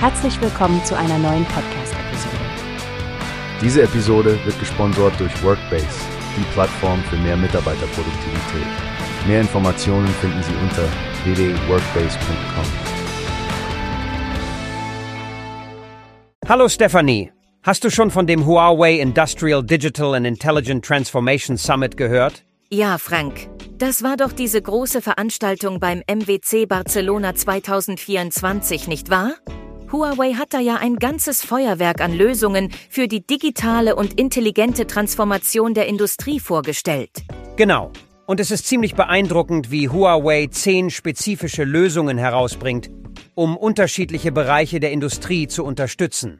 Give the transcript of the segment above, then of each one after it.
Herzlich willkommen zu einer neuen Podcast-Episode. Diese Episode wird gesponsert durch Workbase, die Plattform für mehr Mitarbeiterproduktivität. Mehr Informationen finden Sie unter www.workbase.com. Hallo Stephanie, hast du schon von dem Huawei Industrial Digital and Intelligent Transformation Summit gehört? Ja, Frank. Das war doch diese große Veranstaltung beim MWC Barcelona 2024, nicht wahr? Huawei hat da ja ein ganzes Feuerwerk an Lösungen für die digitale und intelligente Transformation der Industrie vorgestellt. Genau. Und es ist ziemlich beeindruckend, wie Huawei zehn spezifische Lösungen herausbringt, um unterschiedliche Bereiche der Industrie zu unterstützen.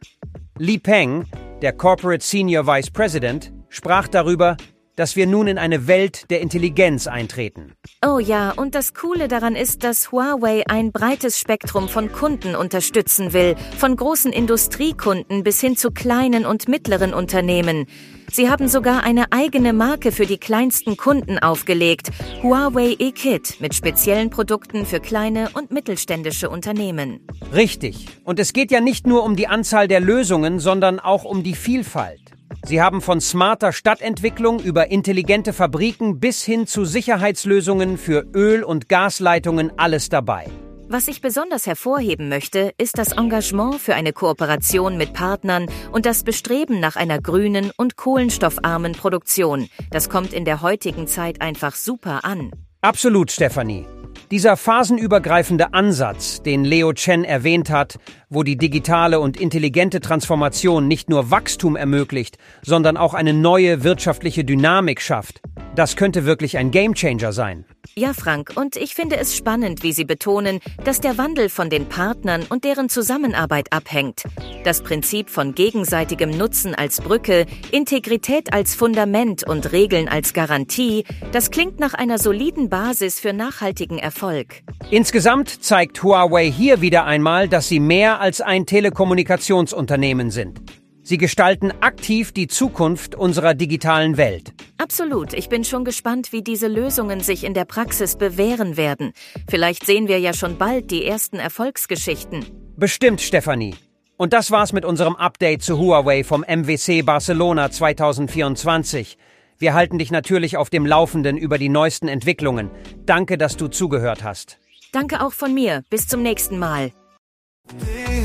Li Peng, der Corporate Senior Vice President, sprach darüber, dass wir nun in eine Welt der Intelligenz eintreten. Oh ja, und das Coole daran ist, dass Huawei ein breites Spektrum von Kunden unterstützen will, von großen Industriekunden bis hin zu kleinen und mittleren Unternehmen. Sie haben sogar eine eigene Marke für die kleinsten Kunden aufgelegt, Huawei eKit, mit speziellen Produkten für kleine und mittelständische Unternehmen. Richtig. Und es geht ja nicht nur um die Anzahl der Lösungen, sondern auch um die Vielfalt. Sie haben von smarter Stadtentwicklung über intelligente Fabriken bis hin zu Sicherheitslösungen für Öl- und Gasleitungen alles dabei. Was ich besonders hervorheben möchte, ist das Engagement für eine Kooperation mit Partnern und das Bestreben nach einer grünen und kohlenstoffarmen Produktion. Das kommt in der heutigen Zeit einfach super an. Absolut, Stefanie. Dieser phasenübergreifende Ansatz, den Leo Chen erwähnt hat, wo die digitale und intelligente Transformation nicht nur Wachstum ermöglicht, sondern auch eine neue wirtschaftliche Dynamik schafft, das könnte wirklich ein Gamechanger sein. Ja, Frank, und ich finde es spannend, wie Sie betonen, dass der Wandel von den Partnern und deren Zusammenarbeit abhängt. Das Prinzip von gegenseitigem Nutzen als Brücke, Integrität als Fundament und Regeln als Garantie, das klingt nach einer soliden Basis für nachhaltigen Erfolg. Insgesamt zeigt Huawei hier wieder einmal, dass sie mehr als ein Telekommunikationsunternehmen sind. Sie gestalten aktiv die Zukunft unserer digitalen Welt. Absolut. Ich bin schon gespannt, wie diese Lösungen sich in der Praxis bewähren werden. Vielleicht sehen wir ja schon bald die ersten Erfolgsgeschichten. Bestimmt, Stefanie. Und das war's mit unserem Update zu Huawei vom MWC Barcelona 2024. Wir halten dich natürlich auf dem Laufenden über die neuesten Entwicklungen. Danke, dass du zugehört hast. Danke auch von mir. Bis zum nächsten Mal.